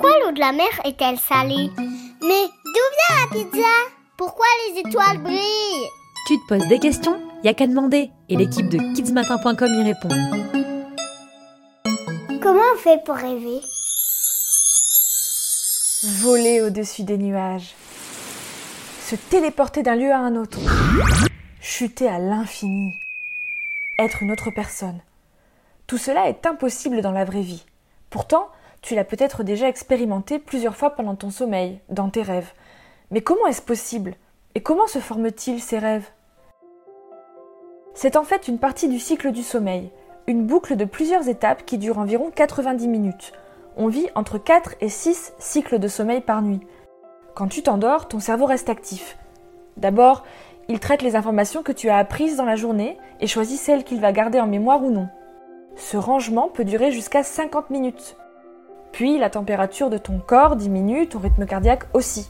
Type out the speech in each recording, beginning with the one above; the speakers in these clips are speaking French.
Pourquoi l'eau de la mer est-elle salée Mais d'où vient la pizza? Pourquoi les étoiles brillent? Tu te poses des questions? Y a qu'à demander et l'équipe de kidsmatin.com y répond. Comment on fait pour rêver? Voler au-dessus des nuages. Se téléporter d'un lieu à un autre. Chuter à l'infini. Être une autre personne. Tout cela est impossible dans la vraie vie. Pourtant, tu l'as peut-être déjà expérimenté plusieurs fois pendant ton sommeil, dans tes rêves. Mais comment est-ce possible? Et comment se forment-ils ces rêves? C'est en fait une partie du cycle du sommeil, une boucle de plusieurs étapes qui dure environ 90 minutes. On vit entre 4 et 6 cycles de sommeil par nuit. Quand tu t'endors, ton cerveau reste actif. D'abord, il traite les informations que tu as apprises dans la journée et choisit celles qu'il va garder en mémoire ou non. Ce rangement peut durer jusqu'à 50 minutes. Puis la température de ton corps diminue, ton rythme cardiaque aussi.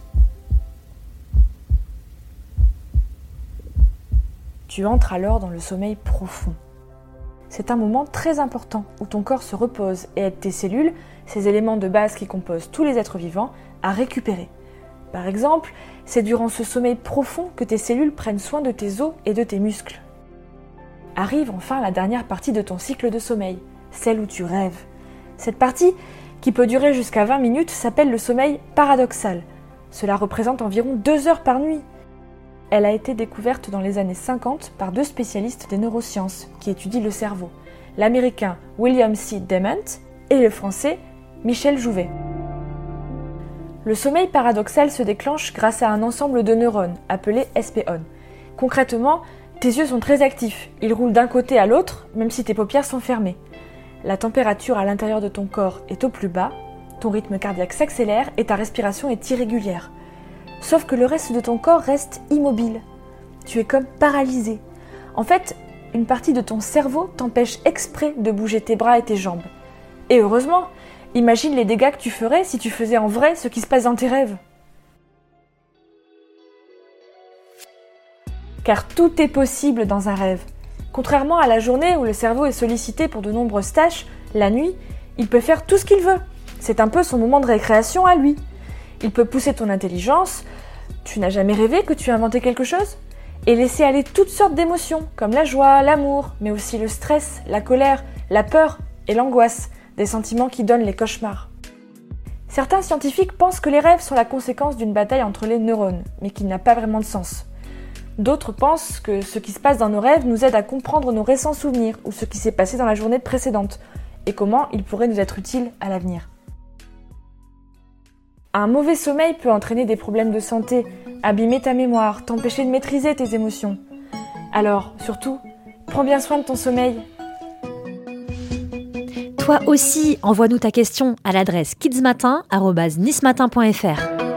Tu entres alors dans le sommeil profond. C'est un moment très important où ton corps se repose et aide tes cellules, ces éléments de base qui composent tous les êtres vivants, à récupérer. Par exemple, c'est durant ce sommeil profond que tes cellules prennent soin de tes os et de tes muscles. Arrive enfin la dernière partie de ton cycle de sommeil, celle où tu rêves. Cette partie, qui peut durer jusqu'à 20 minutes, s'appelle le sommeil paradoxal. Cela représente environ 2 heures par nuit. Elle a été découverte dans les années 50 par deux spécialistes des neurosciences qui étudient le cerveau, l'américain William C. Dement et le français Michel Jouvet. Le sommeil paradoxal se déclenche grâce à un ensemble de neurones appelé SPON. Concrètement, tes yeux sont très actifs, ils roulent d'un côté à l'autre, même si tes paupières sont fermées. La température à l'intérieur de ton corps est au plus bas, ton rythme cardiaque s'accélère et ta respiration est irrégulière. Sauf que le reste de ton corps reste immobile. Tu es comme paralysé. En fait, une partie de ton cerveau t'empêche exprès de bouger tes bras et tes jambes. Et heureusement, imagine les dégâts que tu ferais si tu faisais en vrai ce qui se passe dans tes rêves. Car tout est possible dans un rêve. Contrairement à la journée où le cerveau est sollicité pour de nombreuses tâches, la nuit, il peut faire tout ce qu'il veut. C'est un peu son moment de récréation à lui. Il peut pousser ton intelligence. Tu n'as jamais rêvé que tu as inventé quelque chose Et laisser aller toutes sortes d'émotions, comme la joie, l'amour, mais aussi le stress, la colère, la peur et l'angoisse, des sentiments qui donnent les cauchemars. Certains scientifiques pensent que les rêves sont la conséquence d'une bataille entre les neurones, mais qui n'a pas vraiment de sens. D'autres pensent que ce qui se passe dans nos rêves nous aide à comprendre nos récents souvenirs ou ce qui s'est passé dans la journée précédente et comment il pourrait nous être utile à l'avenir. Un mauvais sommeil peut entraîner des problèmes de santé, abîmer ta mémoire, t'empêcher de maîtriser tes émotions. Alors, surtout, prends bien soin de ton sommeil. Toi aussi, envoie-nous ta question à l'adresse kidsmatin.nismatin.fr.